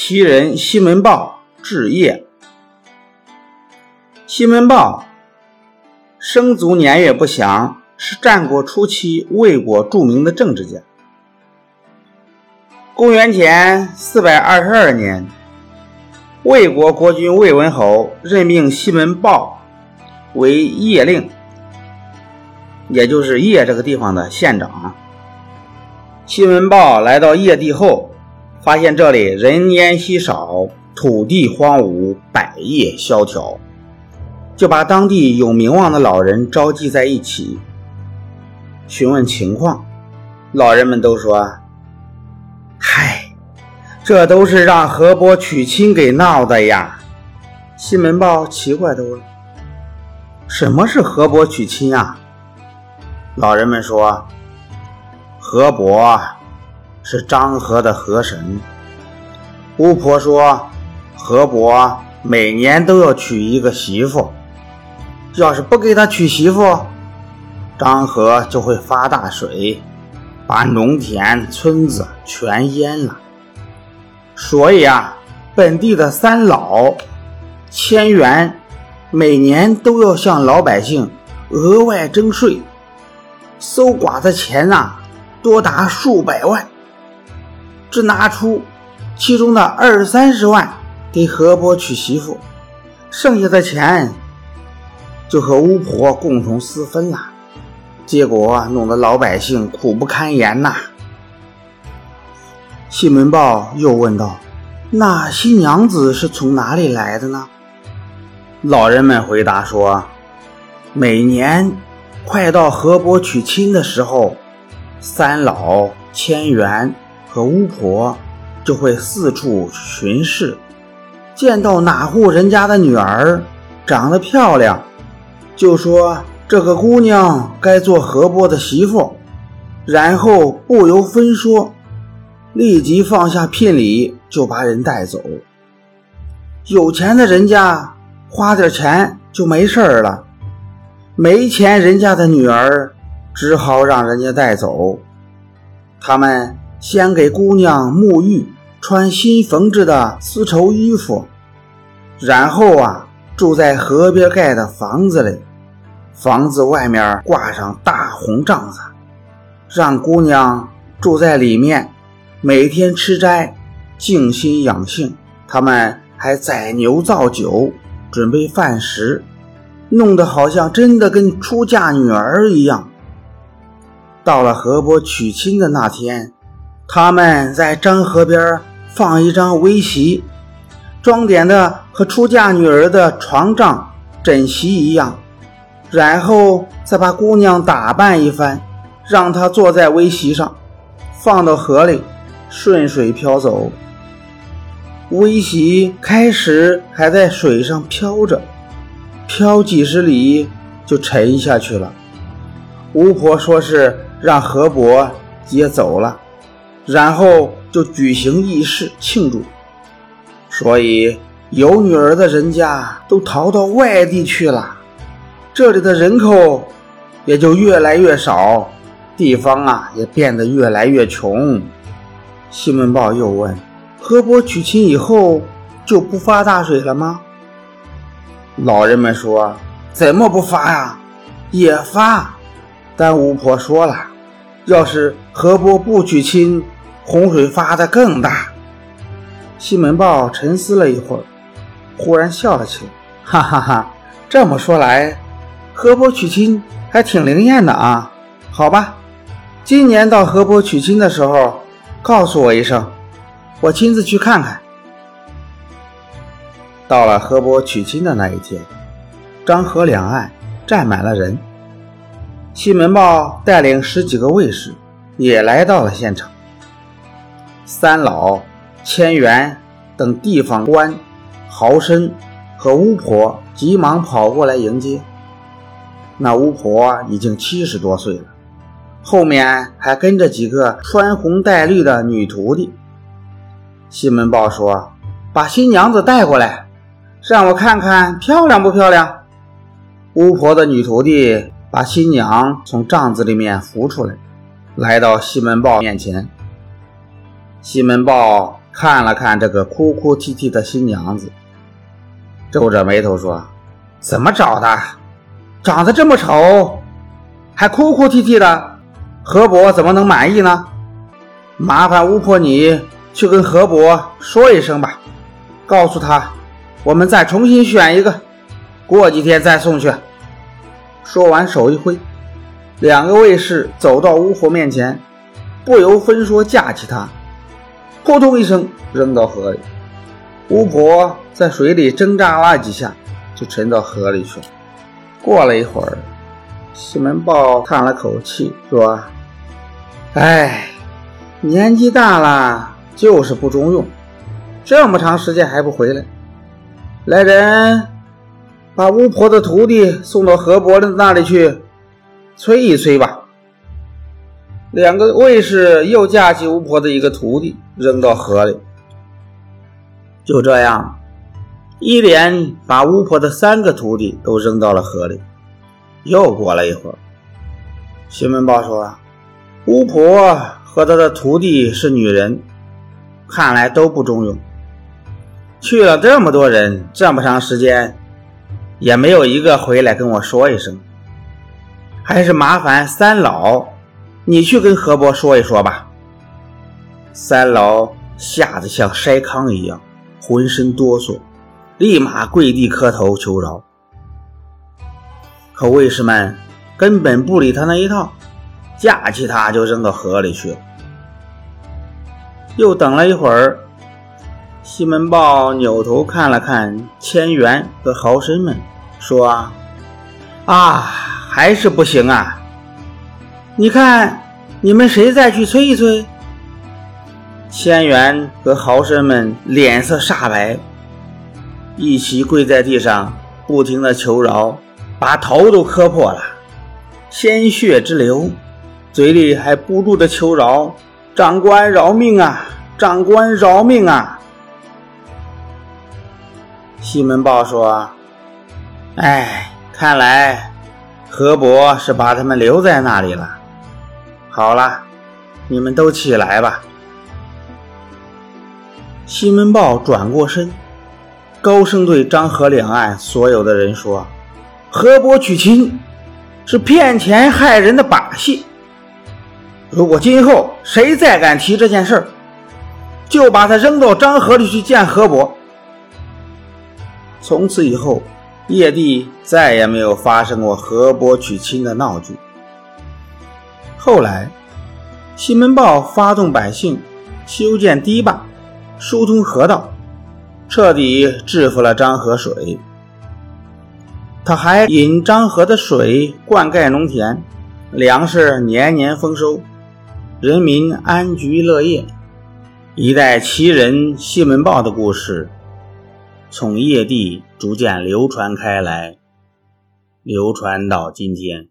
其人西门豹治邺。西门豹生卒年月不详，是战国初期魏国著名的政治家。公元前四百二十二年，魏国国君魏文侯任命西门豹为邺令，也就是邺这个地方的县长。西门豹来到邺地后。发现这里人烟稀少，土地荒芜，百业萧条，就把当地有名望的老人召集在一起，询问情况。老人们都说：“嗨，这都是让河伯娶亲给闹的呀。”西门豹奇怪地问：“什么是河伯娶亲啊？”老人们说：“河伯。”是漳河的河神。巫婆说：“河伯每年都要娶一个媳妇，要是不给他娶媳妇，漳河就会发大水，把农田、村子全淹了。所以啊，本地的三老、千元每年都要向老百姓额外征税，搜刮的钱啊，多达数百万。”只拿出其中的二三十万给河伯娶媳妇，剩下的钱就和巫婆共同私分了。结果弄得老百姓苦不堪言呐。西门豹又问道：“那新娘子是从哪里来的呢？”老人们回答说：“每年快到河伯娶亲的时候，三老千元。”和巫婆就会四处巡视，见到哪户人家的女儿长得漂亮，就说这个姑娘该做河伯的媳妇，然后不由分说，立即放下聘礼就把人带走。有钱的人家花点钱就没事了，没钱人家的女儿只好让人家带走，他们。先给姑娘沐浴，穿新缝制的丝绸衣服，然后啊，住在河边盖的房子里，房子外面挂上大红帐子，让姑娘住在里面，每天吃斋，静心养性。他们还宰牛造酒，准备饭食，弄得好像真的跟出嫁女儿一样。到了河伯娶亲的那天。他们在漳河边放一张围席，装点的和出嫁女儿的床帐、枕席一样，然后再把姑娘打扮一番，让她坐在围席上，放到河里，顺水漂走。围席开始还在水上漂着，漂几十里就沉下去了。巫婆说是让河伯接走了。然后就举行仪式庆祝，所以有女儿的人家都逃到外地去了，这里的人口也就越来越少，地方啊也变得越来越穷。西门豹又问：“河伯娶亲以后就不发大水了吗？”老人们说：“怎么不发呀？也发，但巫婆说了，要是河伯不娶亲。”洪水发的更大。西门豹沉思了一会儿，忽然笑了起来，哈哈哈！这么说来，河伯娶亲还挺灵验的啊。好吧，今年到河伯娶亲的时候，告诉我一声，我亲自去看看。到了河伯娶亲的那一天，漳河两岸站满了人，西门豹带领十几个卫士也来到了现场。三老、千元等地方官、豪绅和巫婆急忙跑过来迎接。那巫婆已经七十多岁了，后面还跟着几个穿红戴绿的女徒弟。西门豹说：“把新娘子带过来，让我看看漂亮不漂亮。”巫婆的女徒弟把新娘从帐子里面扶出来，来到西门豹面前。西门豹看了看这个哭哭啼啼的新娘子，皱着眉头说：“怎么找的？长得这么丑，还哭哭啼啼的，河伯怎么能满意呢？麻烦巫婆你去跟河伯说一声吧，告诉他我们再重新选一个，过几天再送去。”说完，手一挥，两个卫士走到巫婆面前，不由分说架起她。扑通一声，扔到河里。巫婆在水里挣扎了几下，就沉到河里去了。过了一会儿，西门豹叹了口气，说：“哎，年纪大了，就是不中用，这么长时间还不回来。来人，把巫婆的徒弟送到河伯的那里去，催一催吧。”两个卫士又架起巫婆的一个徒弟，扔到河里。就这样，一连把巫婆的三个徒弟都扔到了河里。又过了一会儿，新闻报说，巫婆和她的徒弟是女人，看来都不中用。去了这么多人，这么长时间，也没有一个回来跟我说一声。还是麻烦三老。你去跟何伯说一说吧。三老吓得像筛糠一样，浑身哆嗦，立马跪地磕头求饶。可卫士们根本不理他那一套，架起他就扔到河里去了。又等了一会儿，西门豹扭头看了看千元和豪绅们，说：“啊，还是不行啊。”你看，你们谁再去催一催？千元和豪绅们脸色煞白，一起跪在地上，不停的求饶，把头都磕破了，鲜血直流，嘴里还不住的求饶：“长官饶命啊！长官饶命啊！”西门豹说：“哎，看来河伯是把他们留在那里了。”好了，你们都起来吧。西门豹转过身，高声对漳河两岸所有的人说：“河伯娶亲是骗钱害人的把戏。如果今后谁再敢提这件事儿，就把他扔到漳河里去见河伯。”从此以后，叶地再也没有发生过河伯娶亲的闹剧。后来，西门豹发动百姓修建堤坝，疏通河道，彻底制服了漳河水。他还引漳河的水灌溉农田，粮食年年丰收，人民安居乐业。一代奇人西门豹的故事，从叶地逐渐流传开来，流传到今天。